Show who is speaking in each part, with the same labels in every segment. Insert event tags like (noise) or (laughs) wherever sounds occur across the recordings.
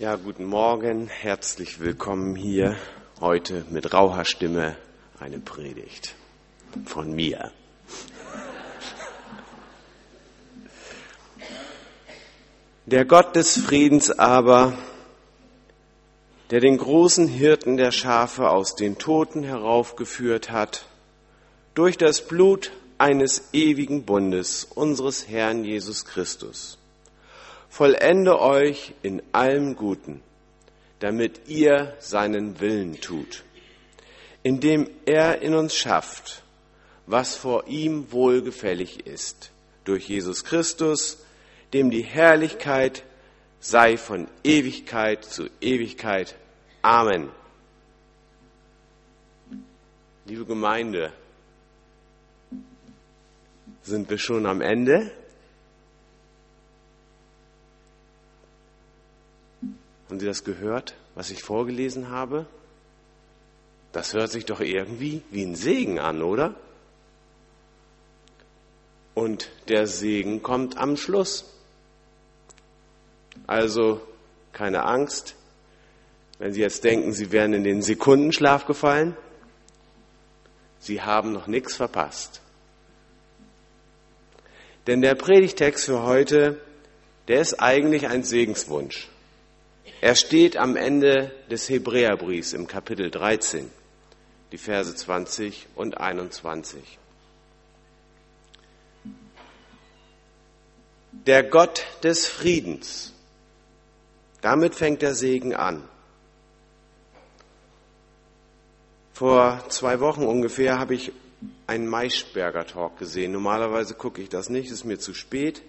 Speaker 1: Ja, guten Morgen, herzlich willkommen hier heute mit rauher Stimme eine Predigt von mir. Der Gott des Friedens aber, der den großen Hirten der Schafe aus den Toten heraufgeführt hat, durch das Blut eines ewigen Bundes unseres Herrn Jesus Christus, vollende euch in allem Guten, damit ihr seinen Willen tut, indem er in uns schafft, was vor ihm wohlgefällig ist, durch Jesus Christus, dem die Herrlichkeit sei von Ewigkeit zu Ewigkeit. Amen. Liebe Gemeinde, sind wir schon am Ende? Haben Sie das gehört, was ich vorgelesen habe? Das hört sich doch irgendwie wie ein Segen an, oder? Und der Segen kommt am Schluss. Also keine Angst, wenn Sie jetzt denken, Sie wären in den Sekundenschlaf gefallen. Sie haben noch nichts verpasst. Denn der Predigtext für heute, der ist eigentlich ein Segenswunsch. Er steht am Ende des Hebräerbriefs im Kapitel 13, die Verse 20 und 21. Der Gott des Friedens damit fängt der Segen an. Vor zwei Wochen ungefähr habe ich einen Maischberger Talk gesehen. Normalerweise gucke ich das nicht, ist mir zu spät.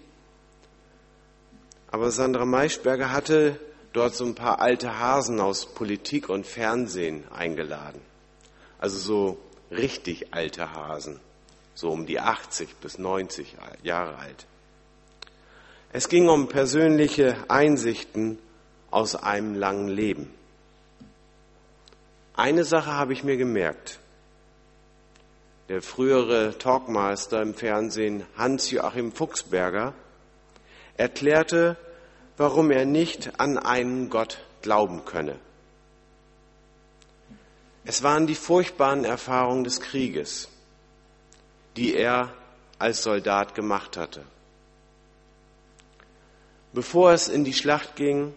Speaker 1: Aber Sandra Maischberger hatte dort so ein paar alte Hasen aus Politik und Fernsehen eingeladen. Also so richtig alte Hasen, so um die 80 bis 90 Jahre alt. Es ging um persönliche Einsichten aus einem langen Leben. Eine Sache habe ich mir gemerkt. Der frühere Talkmaster im Fernsehen Hans-Joachim Fuchsberger erklärte, warum er nicht an einen Gott glauben könne. Es waren die furchtbaren Erfahrungen des Krieges, die er als Soldat gemacht hatte. Bevor es in die Schlacht ging,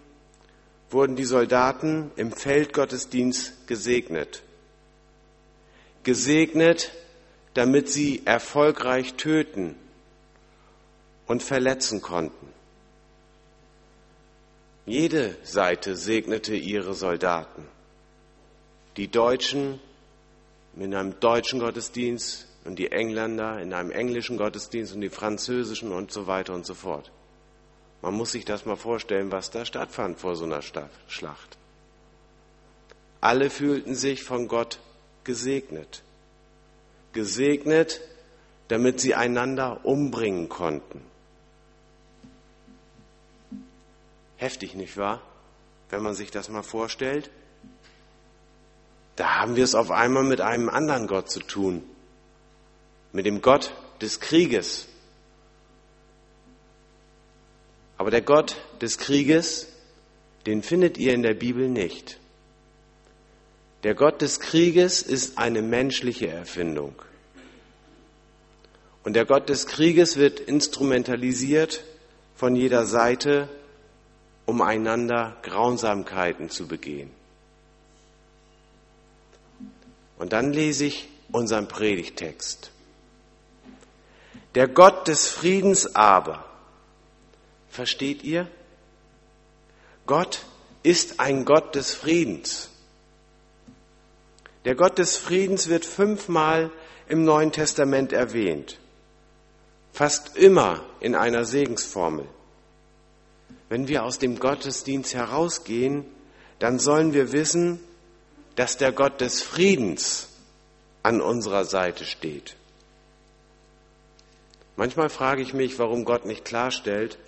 Speaker 1: wurden die Soldaten im Feldgottesdienst gesegnet. Gesegnet, damit sie erfolgreich töten und verletzen konnten. Jede Seite segnete ihre Soldaten. Die Deutschen in einem deutschen Gottesdienst und die Engländer in einem englischen Gottesdienst und die französischen und so weiter und so fort. Man muss sich das mal vorstellen, was da stattfand vor so einer Schlacht. Alle fühlten sich von Gott gesegnet. Gesegnet, damit sie einander umbringen konnten. Heftig, nicht wahr? Wenn man sich das mal vorstellt. Da haben wir es auf einmal mit einem anderen Gott zu tun. Mit dem Gott des Krieges. Aber der Gott des Krieges, den findet ihr in der Bibel nicht. Der Gott des Krieges ist eine menschliche Erfindung. Und der Gott des Krieges wird instrumentalisiert von jeder Seite, um einander Grausamkeiten zu begehen. Und dann lese ich unseren Predigtext. Der Gott des Friedens aber Versteht ihr? Gott ist ein Gott des Friedens. Der Gott des Friedens wird fünfmal im Neuen Testament erwähnt. Fast immer in einer Segensformel. Wenn wir aus dem Gottesdienst herausgehen, dann sollen wir wissen, dass der Gott des Friedens an unserer Seite steht. Manchmal frage ich mich, warum Gott nicht klarstellt,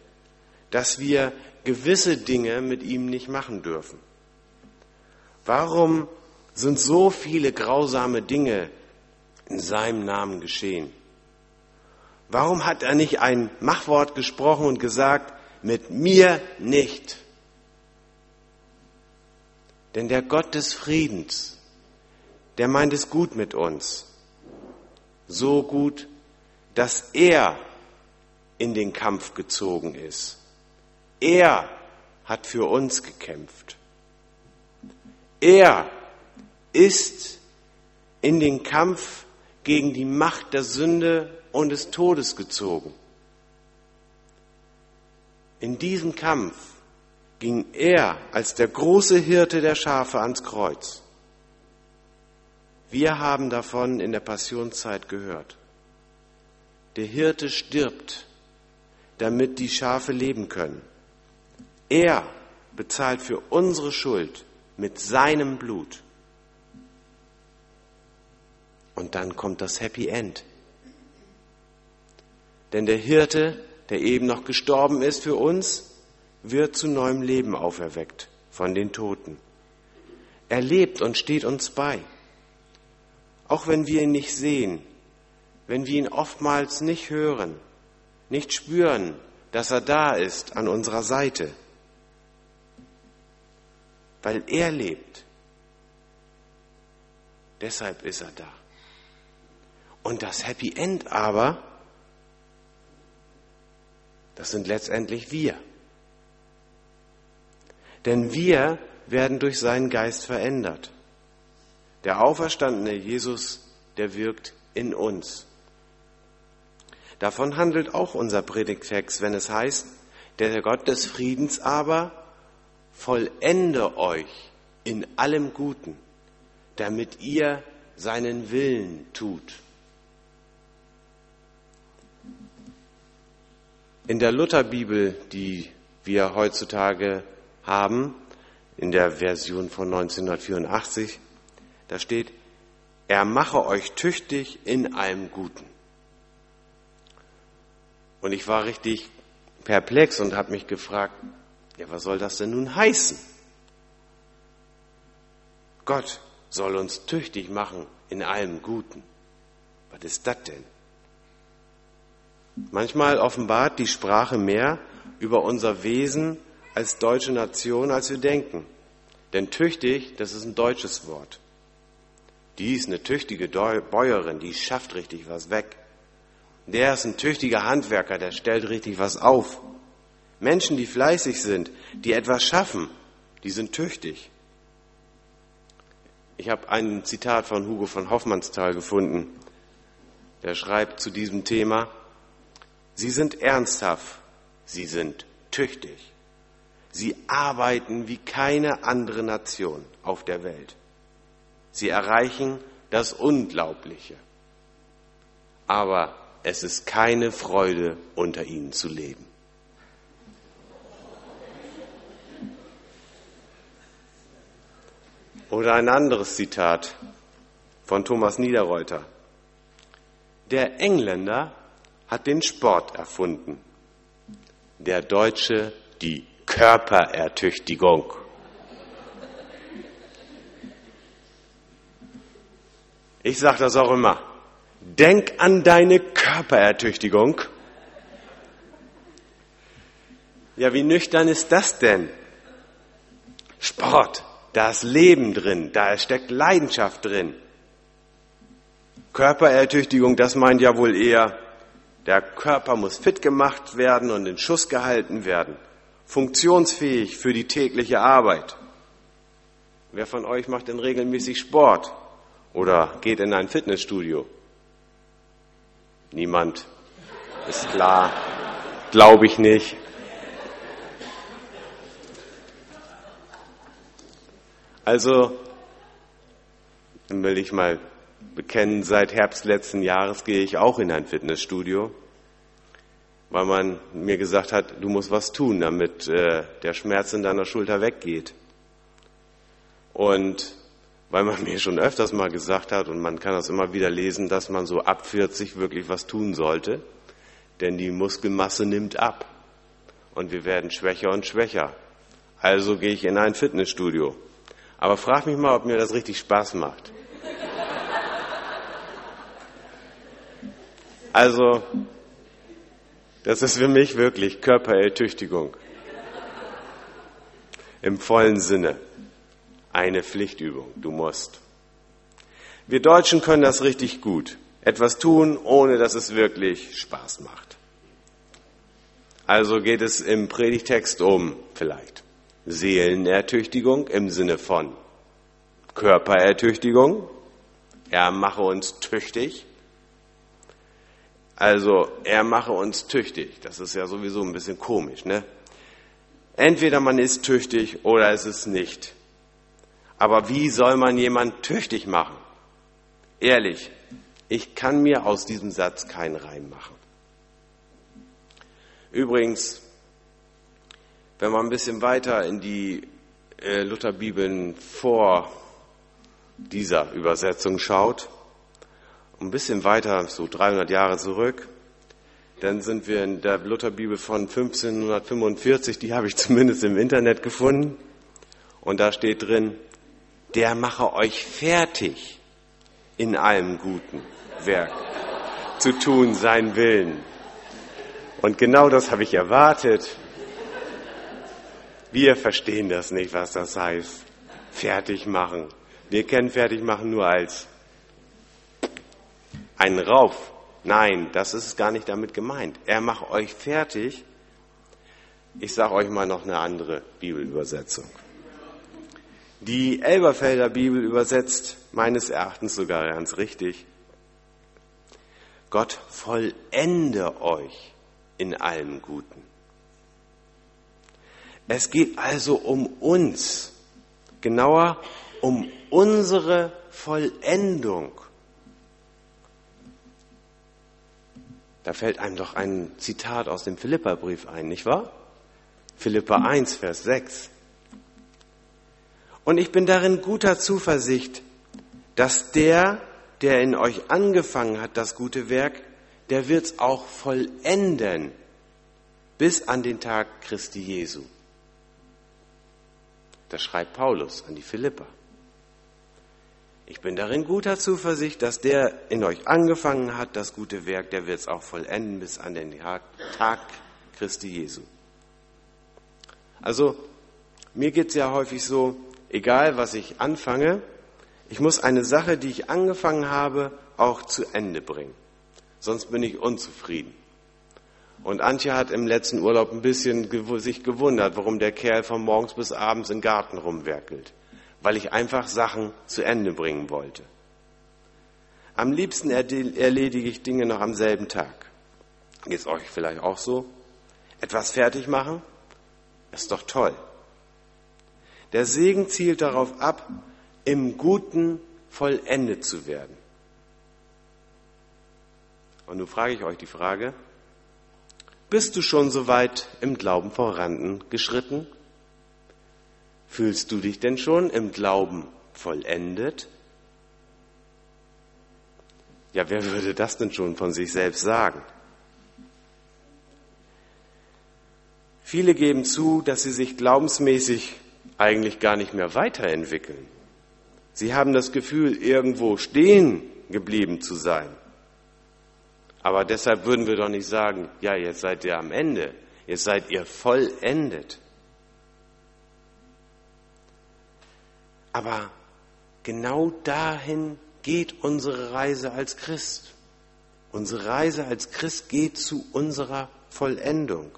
Speaker 1: dass wir gewisse Dinge mit ihm nicht machen dürfen? Warum sind so viele grausame Dinge in seinem Namen geschehen? Warum hat er nicht ein Machwort gesprochen und gesagt, mit mir nicht? Denn der Gott des Friedens, der meint es gut mit uns. So gut, dass er in den Kampf gezogen ist. Er hat für uns gekämpft. Er ist in den Kampf gegen die Macht der Sünde und des Todes gezogen. In diesem Kampf ging er als der große Hirte der Schafe ans Kreuz. Wir haben davon in der Passionszeit gehört. Der Hirte stirbt, damit die Schafe leben können. Er bezahlt für unsere Schuld mit seinem Blut. Und dann kommt das Happy End. Denn der Hirte, der eben noch gestorben ist für uns, wird zu neuem Leben auferweckt von den Toten. Er lebt und steht uns bei. Auch wenn wir ihn nicht sehen, wenn wir ihn oftmals nicht hören, nicht spüren, dass er da ist an unserer Seite, weil er lebt. Deshalb ist er da. Und das Happy End aber, das sind letztendlich wir. Denn wir werden durch seinen Geist verändert. Der auferstandene Jesus, der wirkt in uns. Davon handelt auch unser Predigtext, wenn es heißt, der Gott des Friedens aber vollende euch in allem Guten, damit ihr seinen Willen tut. In der Lutherbibel, die wir heutzutage haben, in der Version von 1984, da steht, er mache euch tüchtig in allem Guten. Und ich war richtig perplex und habe mich gefragt, ja, was soll das denn nun heißen? Gott soll uns tüchtig machen in allem Guten. Was ist das denn? Manchmal offenbart die Sprache mehr über unser Wesen als deutsche Nation, als wir denken. Denn tüchtig, das ist ein deutsches Wort. Die ist eine tüchtige Bäuerin, die schafft richtig was weg. Der ist ein tüchtiger Handwerker, der stellt richtig was auf. Menschen, die fleißig sind, die etwas schaffen, die sind tüchtig. Ich habe ein Zitat von Hugo von Hoffmannsthal gefunden. Der schreibt zu diesem Thema, Sie sind ernsthaft, sie sind tüchtig. Sie arbeiten wie keine andere Nation auf der Welt. Sie erreichen das Unglaubliche. Aber es ist keine Freude, unter ihnen zu leben. Oder ein anderes Zitat von Thomas Niederreuter. Der Engländer hat den Sport erfunden, der Deutsche die Körperertüchtigung. Ich sage das auch immer. Denk an deine Körperertüchtigung. Ja, wie nüchtern ist das denn? Sport, da ist Leben drin, da steckt Leidenschaft drin. Körperertüchtigung, das meint ja wohl eher, der Körper muss fit gemacht werden und in Schuss gehalten werden, funktionsfähig für die tägliche Arbeit. Wer von euch macht denn regelmäßig Sport oder geht in ein Fitnessstudio? Niemand. Ist klar. Glaube ich nicht. Also, dann will ich mal bekennen, seit Herbst letzten Jahres gehe ich auch in ein Fitnessstudio, weil man mir gesagt hat, du musst was tun, damit äh, der Schmerz in deiner Schulter weggeht. Und weil man (laughs) mir schon öfters mal gesagt hat, und man kann das immer wieder lesen, dass man so ab 40 wirklich was tun sollte, denn die Muskelmasse nimmt ab und wir werden schwächer und schwächer. Also gehe ich in ein Fitnessstudio. Aber frag mich mal, ob mir das richtig Spaß macht. Also, das ist für mich wirklich Körperertüchtigung. Im vollen Sinne. eine Pflichtübung. Du musst. Wir Deutschen können das richtig gut. Etwas tun, ohne dass es wirklich Spaß macht. Also geht es im Predigtext um vielleicht Seelenertüchtigung im Sinne von Körperertüchtigung. Er mache uns tüchtig. Also er mache uns tüchtig. Das ist ja sowieso ein bisschen komisch, ne? Entweder man ist tüchtig oder es ist nicht. Aber wie soll man jemand tüchtig machen? Ehrlich, ich kann mir aus diesem Satz keinen Reim machen. Übrigens, wenn man ein bisschen weiter in die äh, Lutherbibeln vor dieser Übersetzung schaut, ein bisschen weiter, so 300 Jahre zurück, dann sind wir in der Lutherbibel von 1545, die habe ich (laughs) zumindest im Internet gefunden, und da steht drin, der mache euch fertig in allem guten Werk zu tun, sein Willen. Und genau das habe ich erwartet. Wir verstehen das nicht, was das heißt. Fertig machen. Wir kennen fertig machen nur als einen Rauf. Nein, das ist gar nicht damit gemeint. Er macht euch fertig. Ich sage euch mal noch eine andere Bibelübersetzung. Die Elberfelder Bibel übersetzt meines Erachtens sogar ganz richtig. Gott vollende euch in allem Guten. Es geht also um uns, genauer um unsere Vollendung. Da fällt einem doch ein Zitat aus dem Philipperbrief ein, nicht wahr? Philippa 1, Vers 6. Und ich bin darin guter Zuversicht, dass der, der in euch angefangen hat, das gute Werk, der wird's auch vollenden bis an den Tag Christi Jesu. Das schreibt Paulus an die Philipper. Ich bin darin guter Zuversicht, dass der in euch angefangen hat, das gute Werk, der wird's auch vollenden bis an den Tag Christi Jesu. Also, mir geht's ja häufig so, egal was ich anfange, ich muss eine Sache, die ich angefangen habe, auch zu Ende bringen. Sonst bin ich unzufrieden. Und Antje hat im letzten Urlaub ein bisschen sich gewundert, warum der Kerl von morgens bis abends im Garten rumwerkelt. Weil ich einfach Sachen zu Ende bringen wollte. Am liebsten erledige ich Dinge noch am selben Tag. Geht es euch vielleicht auch so? Etwas fertig machen? Ist doch toll. Der Segen zielt darauf ab, im Guten vollendet zu werden. Und nun frage ich euch die Frage, bist du schon so weit im Glauben vorangeschritten? Fühlst du dich denn schon im Glauben vollendet? Ja, wer würde das denn schon von sich selbst sagen? Viele geben zu, dass sie sich glaubensmäßig eigentlich gar nicht mehr weiterentwickeln. Sie haben das Gefühl, irgendwo stehen geblieben zu sein. Aber deshalb würden wir doch nicht sagen, ja, jetzt seid ihr am Ende, jetzt seid ihr vollendet. Aber genau dahin geht unsere Reise als Christ. Unsere Reise als Christ geht zu unserer Vollendung.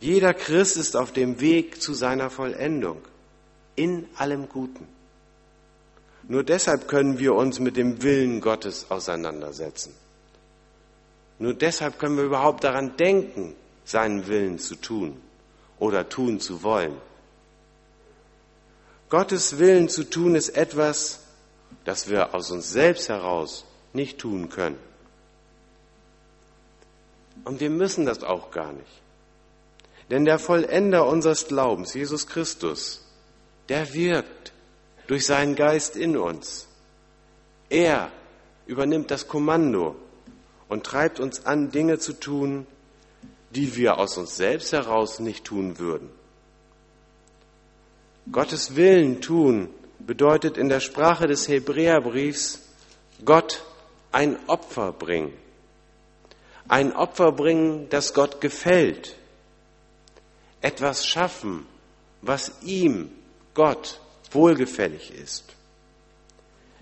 Speaker 1: Jeder Christ ist auf dem Weg zu seiner Vollendung in allem Guten. Nur deshalb können wir uns mit dem Willen Gottes auseinandersetzen. Nur deshalb können wir überhaupt daran denken, seinen Willen zu tun oder tun zu wollen. Gottes Willen zu tun ist etwas, das wir aus uns selbst heraus nicht tun können. Und wir müssen das auch gar nicht. Denn der Vollender unseres Glaubens, Jesus Christus, der wirkt durch seinen Geist in uns. Er übernimmt das Kommando und treibt uns an, Dinge zu tun, die wir aus uns selbst heraus nicht tun würden. Gottes Willen tun bedeutet in der Sprache des Hebräerbriefs Gott ein Opfer bringen. Ein Opfer bringen, das Gott gefällt etwas schaffen, was ihm Gott wohlgefällig ist.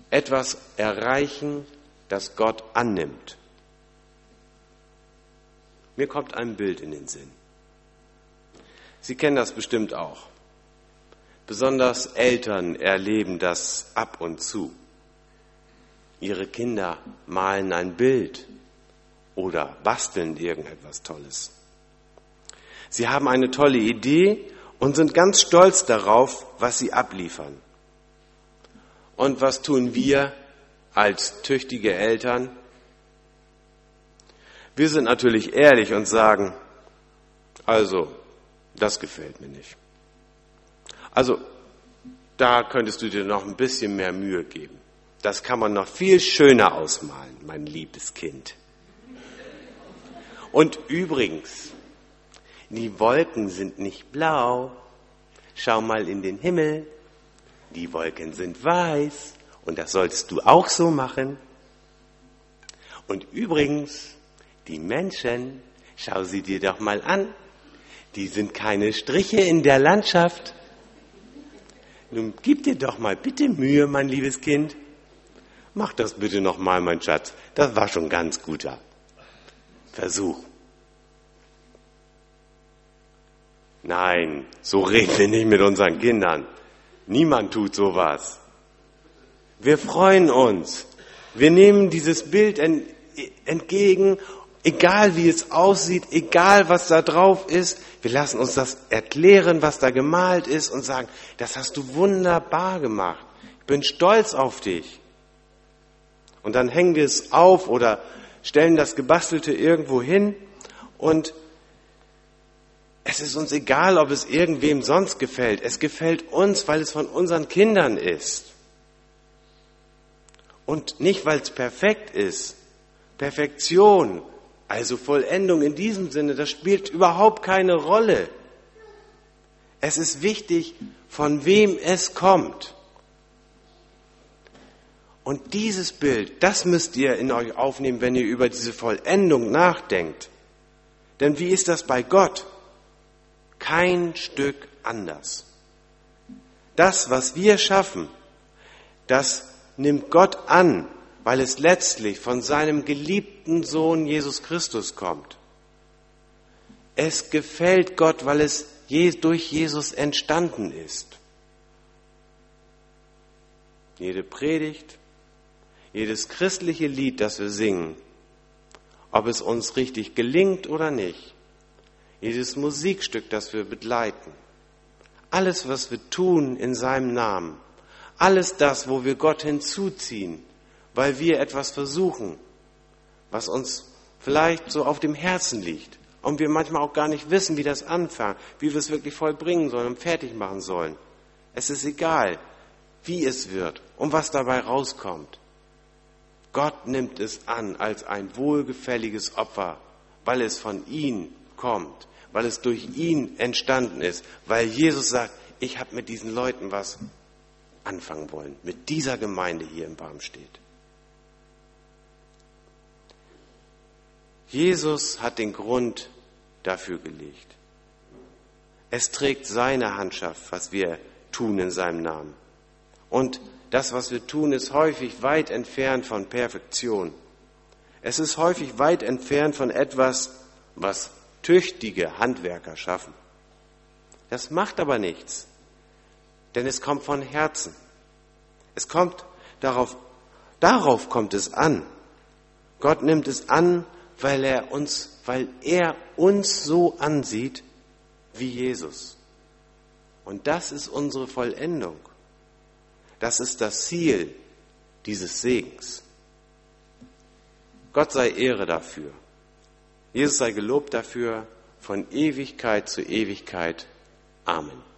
Speaker 1: Etwas erreichen, das Gott annimmt. Mir kommt ein Bild in den Sinn. Sie kennen das bestimmt auch. Besonders Eltern erleben das ab und zu. Ihre Kinder malen ein Bild oder basteln irgendetwas Tolles. Sie haben eine tolle Idee und sind ganz stolz darauf, was sie abliefern. Und was tun wir als tüchtige Eltern? Wir sind natürlich ehrlich und sagen, also, das gefällt mir nicht. Also, da könntest du dir noch ein bisschen mehr Mühe geben. Das kann man noch viel schöner ausmalen, mein liebes Kind. Und übrigens, die Wolken sind nicht blau. Schau mal in den Himmel. Die Wolken sind weiß. Und das solltest du auch so machen. Und übrigens, die Menschen, schau sie dir doch mal an. Die sind keine Striche in der Landschaft. Nun gib dir doch mal bitte Mühe, mein liebes Kind. Mach das bitte noch mal, mein Schatz. Das war schon ganz guter Versuch. Nein, so reden wir nicht mit unseren Kindern. Niemand tut sowas. Wir freuen uns. Wir nehmen dieses Bild entgegen, egal wie es aussieht, egal was da drauf ist. Wir lassen uns das erklären, was da gemalt ist und sagen, das hast du wunderbar gemacht. Ich bin stolz auf dich. Und dann hängen wir es auf oder stellen das Gebastelte irgendwo hin und es ist uns egal, ob es irgendwem sonst gefällt. Es gefällt uns, weil es von unseren Kindern ist. Und nicht, weil es perfekt ist. Perfektion, also Vollendung in diesem Sinne, das spielt überhaupt keine Rolle. Es ist wichtig, von wem es kommt. Und dieses Bild, das müsst ihr in euch aufnehmen, wenn ihr über diese Vollendung nachdenkt. Denn wie ist das bei Gott? kein Stück anders. Das, was wir schaffen, das nimmt Gott an, weil es letztlich von seinem geliebten Sohn Jesus Christus kommt. Es gefällt Gott, weil es durch Jesus entstanden ist. Jede Predigt, jedes christliche Lied, das wir singen, ob es uns richtig gelingt oder nicht, jedes Musikstück, das wir begleiten, alles, was wir tun in seinem Namen, alles das, wo wir Gott hinzuziehen, weil wir etwas versuchen, was uns vielleicht so auf dem Herzen liegt und wir manchmal auch gar nicht wissen, wie das anfängt, wie wir es wirklich vollbringen sollen und fertig machen sollen. Es ist egal, wie es wird und was dabei rauskommt. Gott nimmt es an als ein wohlgefälliges Opfer, weil es von ihm kommt, weil es durch ihn entstanden ist, weil Jesus sagt, ich habe mit diesen Leuten was anfangen wollen, mit dieser Gemeinde hier im Barmstedt. Jesus hat den Grund dafür gelegt. Es trägt seine Handschaft, was wir tun in seinem Namen. Und das, was wir tun, ist häufig weit entfernt von Perfektion. Es ist häufig weit entfernt von etwas, was tüchtige Handwerker schaffen. Das macht aber nichts, denn es kommt von Herzen. Es kommt darauf, darauf kommt es an. Gott nimmt es an, weil er uns, weil er uns so ansieht wie Jesus. Und das ist unsere Vollendung. Das ist das Ziel dieses Segens. Gott sei Ehre dafür. Jesus sei gelobt dafür von Ewigkeit zu Ewigkeit. Amen.